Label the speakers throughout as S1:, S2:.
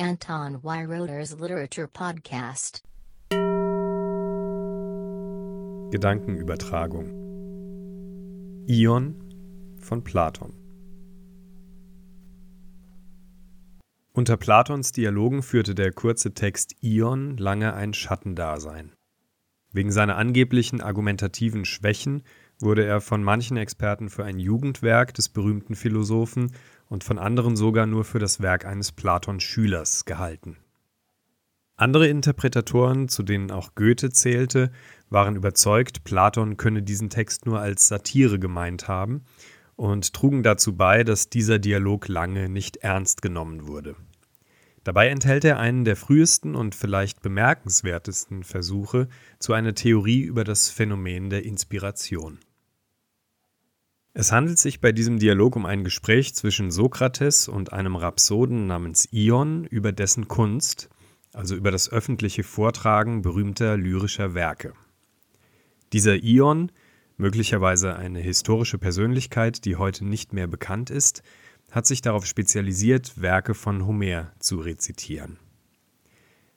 S1: Anton Weiroder's Literature Podcast.
S2: Gedankenübertragung. Ion von Platon. Unter Platons Dialogen führte der kurze Text Ion lange ein Schattendasein. Wegen seiner angeblichen argumentativen Schwächen wurde er von manchen Experten für ein Jugendwerk des berühmten Philosophen und von anderen sogar nur für das Werk eines Platon-Schülers gehalten. Andere Interpretatoren, zu denen auch Goethe zählte, waren überzeugt, Platon könne diesen Text nur als Satire gemeint haben und trugen dazu bei, dass dieser Dialog lange nicht ernst genommen wurde. Dabei enthält er einen der frühesten und vielleicht bemerkenswertesten Versuche zu einer Theorie über das Phänomen der Inspiration. Es handelt sich bei diesem Dialog um ein Gespräch zwischen Sokrates und einem Rhapsoden namens Ion über dessen Kunst, also über das öffentliche Vortragen berühmter lyrischer Werke. Dieser Ion, möglicherweise eine historische Persönlichkeit, die heute nicht mehr bekannt ist, hat sich darauf spezialisiert, Werke von Homer zu rezitieren.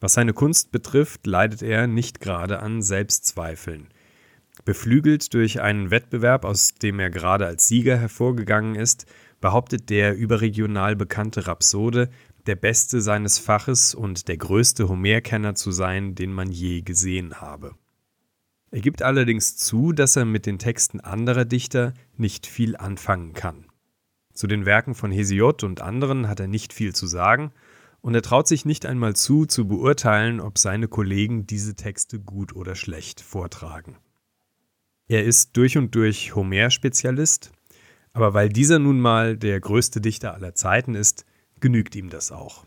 S2: Was seine Kunst betrifft, leidet er nicht gerade an Selbstzweifeln. Beflügelt durch einen Wettbewerb, aus dem er gerade als Sieger hervorgegangen ist, behauptet der überregional bekannte Rhapsode, der Beste seines Faches und der größte Homerkenner zu sein, den man je gesehen habe. Er gibt allerdings zu, dass er mit den Texten anderer Dichter nicht viel anfangen kann. Zu den Werken von Hesiod und anderen hat er nicht viel zu sagen, und er traut sich nicht einmal zu, zu beurteilen, ob seine Kollegen diese Texte gut oder schlecht vortragen. Er ist durch und durch Homer-Spezialist, aber weil dieser nun mal der größte Dichter aller Zeiten ist, genügt ihm das auch.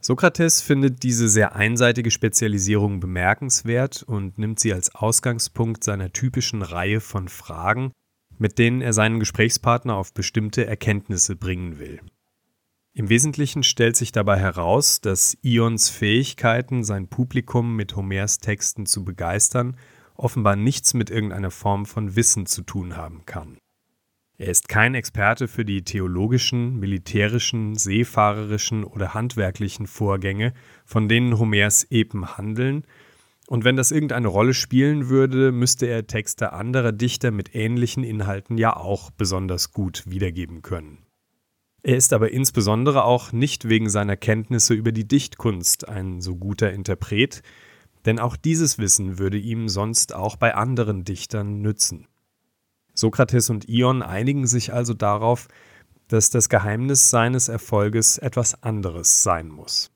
S2: Sokrates findet diese sehr einseitige Spezialisierung bemerkenswert und nimmt sie als Ausgangspunkt seiner typischen Reihe von Fragen, mit denen er seinen Gesprächspartner auf bestimmte Erkenntnisse bringen will. Im Wesentlichen stellt sich dabei heraus, dass Ions Fähigkeiten, sein Publikum mit Homers Texten zu begeistern, offenbar nichts mit irgendeiner Form von Wissen zu tun haben kann. Er ist kein Experte für die theologischen, militärischen, seefahrerischen oder handwerklichen Vorgänge, von denen Homers Epen handeln, und wenn das irgendeine Rolle spielen würde, müsste er Texte anderer Dichter mit ähnlichen Inhalten ja auch besonders gut wiedergeben können. Er ist aber insbesondere auch nicht wegen seiner Kenntnisse über die Dichtkunst ein so guter Interpret, denn auch dieses Wissen würde ihm sonst auch bei anderen Dichtern nützen. Sokrates und Ion einigen sich also darauf, dass das Geheimnis seines Erfolges etwas anderes sein muss.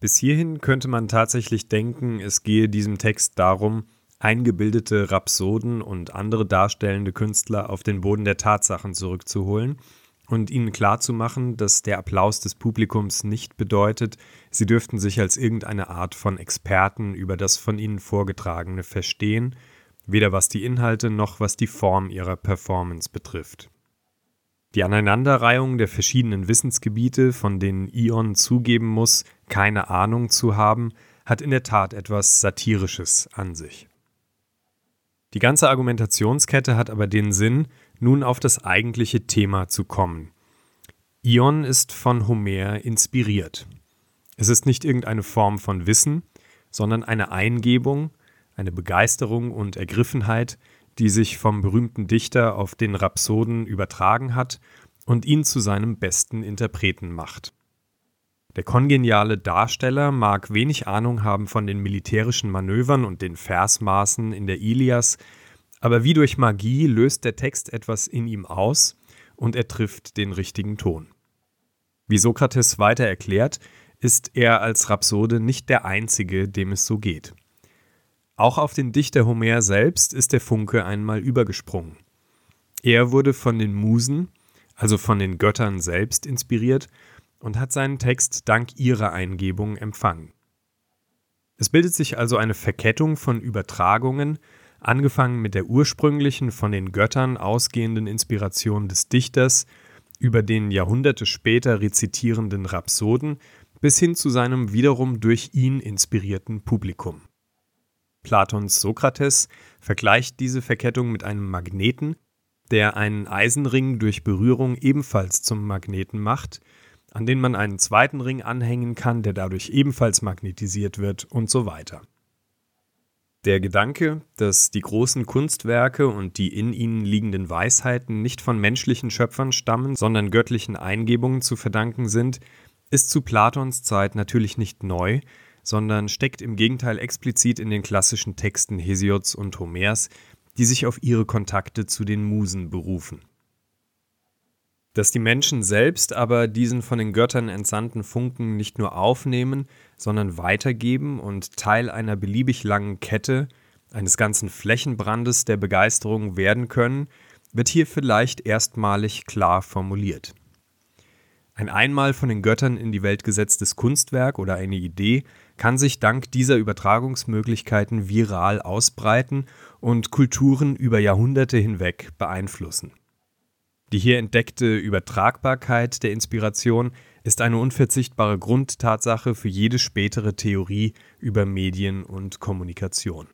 S2: Bis hierhin könnte man tatsächlich denken, es gehe diesem Text darum, eingebildete Rhapsoden und andere darstellende Künstler auf den Boden der Tatsachen zurückzuholen und ihnen klarzumachen, dass der Applaus des Publikums nicht bedeutet, sie dürften sich als irgendeine Art von Experten über das von ihnen Vorgetragene verstehen, weder was die Inhalte noch was die Form ihrer Performance betrifft. Die Aneinanderreihung der verschiedenen Wissensgebiete, von denen Ion zugeben muss, keine Ahnung zu haben, hat in der Tat etwas Satirisches an sich. Die ganze Argumentationskette hat aber den Sinn, nun auf das eigentliche Thema zu kommen. Ion ist von Homer inspiriert. Es ist nicht irgendeine Form von Wissen, sondern eine Eingebung, eine Begeisterung und Ergriffenheit, die sich vom berühmten Dichter auf den Rhapsoden übertragen hat und ihn zu seinem besten Interpreten macht. Der kongeniale Darsteller mag wenig Ahnung haben von den militärischen Manövern und den Versmaßen in der Ilias, aber wie durch Magie löst der Text etwas in ihm aus und er trifft den richtigen Ton. Wie Sokrates weiter erklärt, ist er als Rhapsode nicht der Einzige, dem es so geht. Auch auf den Dichter Homer selbst ist der Funke einmal übergesprungen. Er wurde von den Musen, also von den Göttern selbst inspiriert und hat seinen Text dank ihrer Eingebung empfangen. Es bildet sich also eine Verkettung von Übertragungen, angefangen mit der ursprünglichen von den Göttern ausgehenden Inspiration des Dichters über den Jahrhunderte später rezitierenden Rhapsoden bis hin zu seinem wiederum durch ihn inspirierten Publikum. Platons Sokrates vergleicht diese Verkettung mit einem Magneten, der einen Eisenring durch Berührung ebenfalls zum Magneten macht, an den man einen zweiten Ring anhängen kann, der dadurch ebenfalls magnetisiert wird und so weiter. Der Gedanke, dass die großen Kunstwerke und die in ihnen liegenden Weisheiten nicht von menschlichen Schöpfern stammen, sondern göttlichen Eingebungen zu verdanken sind, ist zu Platons Zeit natürlich nicht neu, sondern steckt im Gegenteil explizit in den klassischen Texten Hesiods und Homers, die sich auf ihre Kontakte zu den Musen berufen. Dass die Menschen selbst aber diesen von den Göttern entsandten Funken nicht nur aufnehmen, sondern weitergeben und Teil einer beliebig langen Kette, eines ganzen Flächenbrandes der Begeisterung werden können, wird hier vielleicht erstmalig klar formuliert. Ein einmal von den Göttern in die Welt gesetztes Kunstwerk oder eine Idee kann sich dank dieser Übertragungsmöglichkeiten viral ausbreiten und Kulturen über Jahrhunderte hinweg beeinflussen. Die hier entdeckte Übertragbarkeit der Inspiration ist eine unverzichtbare Grundtatsache für jede spätere Theorie über Medien und Kommunikation.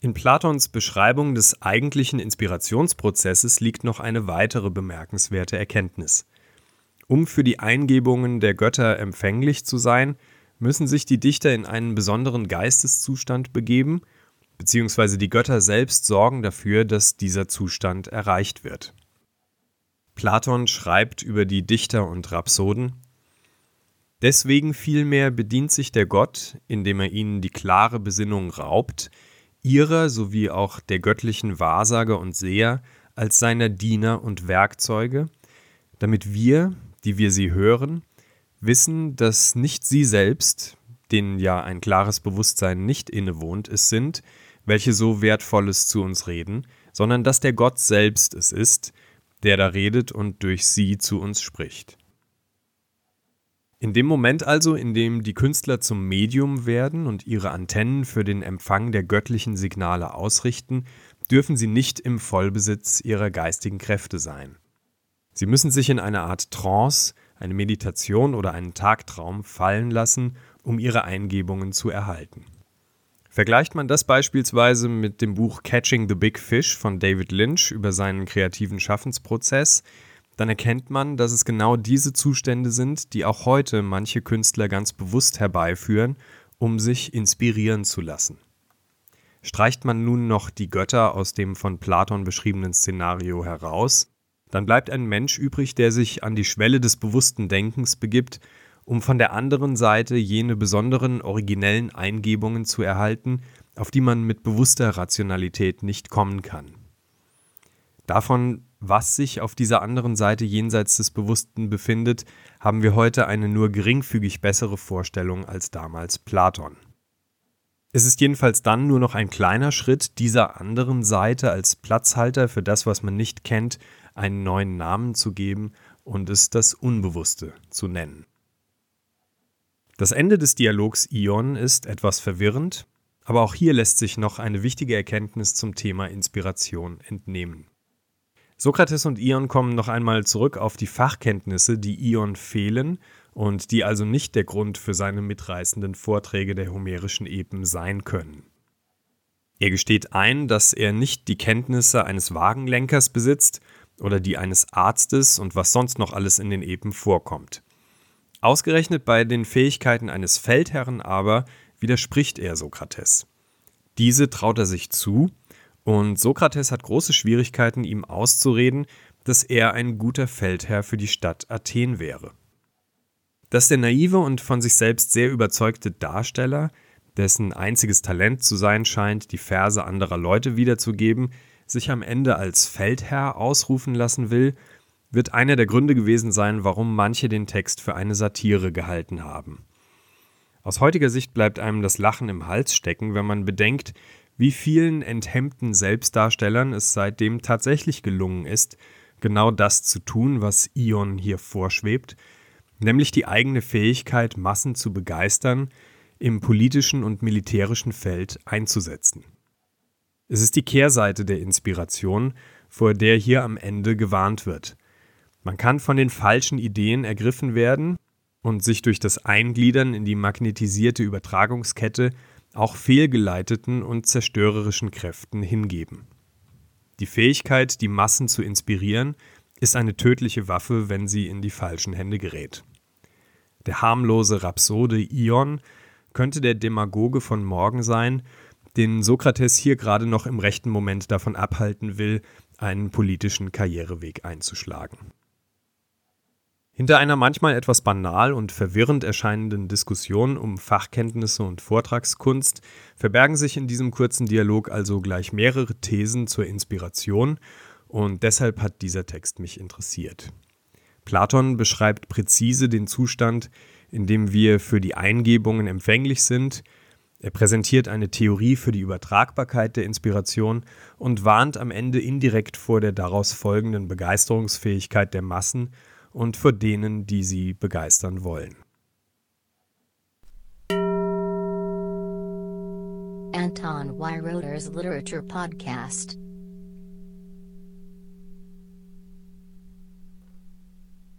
S2: In Platons Beschreibung des eigentlichen Inspirationsprozesses liegt noch eine weitere bemerkenswerte Erkenntnis. Um für die Eingebungen der Götter empfänglich zu sein, müssen sich die Dichter in einen besonderen Geisteszustand begeben – beziehungsweise die Götter selbst sorgen dafür, dass dieser Zustand erreicht wird. Platon schreibt über die Dichter und Rhapsoden Deswegen vielmehr bedient sich der Gott, indem er ihnen die klare Besinnung raubt, ihrer sowie auch der göttlichen Wahrsager und Seher als seiner Diener und Werkzeuge, damit wir, die wir sie hören, wissen, dass nicht sie selbst, denen ja ein klares Bewusstsein nicht innewohnt, es sind, welche so Wertvolles zu uns reden, sondern dass der Gott selbst es ist, der da redet und durch sie zu uns spricht. In dem Moment also, in dem die Künstler zum Medium werden und ihre Antennen für den Empfang der göttlichen Signale ausrichten, dürfen sie nicht im Vollbesitz ihrer geistigen Kräfte sein. Sie müssen sich in eine Art Trance, eine Meditation oder einen Tagtraum fallen lassen, um ihre Eingebungen zu erhalten. Vergleicht man das beispielsweise mit dem Buch Catching the Big Fish von David Lynch über seinen kreativen Schaffensprozess, dann erkennt man, dass es genau diese Zustände sind, die auch heute manche Künstler ganz bewusst herbeiführen, um sich inspirieren zu lassen. Streicht man nun noch die Götter aus dem von Platon beschriebenen Szenario heraus, dann bleibt ein Mensch übrig, der sich an die Schwelle des bewussten Denkens begibt um von der anderen Seite jene besonderen originellen Eingebungen zu erhalten, auf die man mit bewusster Rationalität nicht kommen kann. Davon, was sich auf dieser anderen Seite jenseits des Bewussten befindet, haben wir heute eine nur geringfügig bessere Vorstellung als damals Platon. Es ist jedenfalls dann nur noch ein kleiner Schritt, dieser anderen Seite als Platzhalter für das, was man nicht kennt, einen neuen Namen zu geben und es das Unbewusste zu nennen. Das Ende des Dialogs Ion ist etwas verwirrend, aber auch hier lässt sich noch eine wichtige Erkenntnis zum Thema Inspiration entnehmen. Sokrates und Ion kommen noch einmal zurück auf die Fachkenntnisse, die Ion fehlen und die also nicht der Grund für seine mitreißenden Vorträge der homerischen Epen sein können. Er gesteht ein, dass er nicht die Kenntnisse eines Wagenlenkers besitzt oder die eines Arztes und was sonst noch alles in den Epen vorkommt. Ausgerechnet bei den Fähigkeiten eines Feldherren aber widerspricht er Sokrates. Diese traut er sich zu, und Sokrates hat große Schwierigkeiten, ihm auszureden, dass er ein guter Feldherr für die Stadt Athen wäre. Dass der naive und von sich selbst sehr überzeugte Darsteller, dessen einziges Talent zu sein scheint, die Verse anderer Leute wiederzugeben, sich am Ende als Feldherr ausrufen lassen will, wird einer der Gründe gewesen sein, warum manche den Text für eine Satire gehalten haben. Aus heutiger Sicht bleibt einem das Lachen im Hals stecken, wenn man bedenkt, wie vielen enthemmten Selbstdarstellern es seitdem tatsächlich gelungen ist, genau das zu tun, was Ion hier vorschwebt, nämlich die eigene Fähigkeit, Massen zu begeistern, im politischen und militärischen Feld einzusetzen. Es ist die Kehrseite der Inspiration, vor der hier am Ende gewarnt wird. Man kann von den falschen Ideen ergriffen werden und sich durch das Eingliedern in die magnetisierte Übertragungskette auch fehlgeleiteten und zerstörerischen Kräften hingeben. Die Fähigkeit, die Massen zu inspirieren, ist eine tödliche Waffe, wenn sie in die falschen Hände gerät. Der harmlose Rhapsode Ion könnte der Demagoge von morgen sein, den Sokrates hier gerade noch im rechten Moment davon abhalten will, einen politischen Karriereweg einzuschlagen. Hinter einer manchmal etwas banal und verwirrend erscheinenden Diskussion um Fachkenntnisse und Vortragskunst verbergen sich in diesem kurzen Dialog also gleich mehrere Thesen zur Inspiration und deshalb hat dieser Text mich interessiert. Platon beschreibt präzise den Zustand, in dem wir für die Eingebungen empfänglich sind, er präsentiert eine Theorie für die Übertragbarkeit der Inspiration und warnt am Ende indirekt vor der daraus folgenden Begeisterungsfähigkeit der Massen und vor denen, die sie begeistern wollen.
S1: Anton Weiroder's Literature Podcast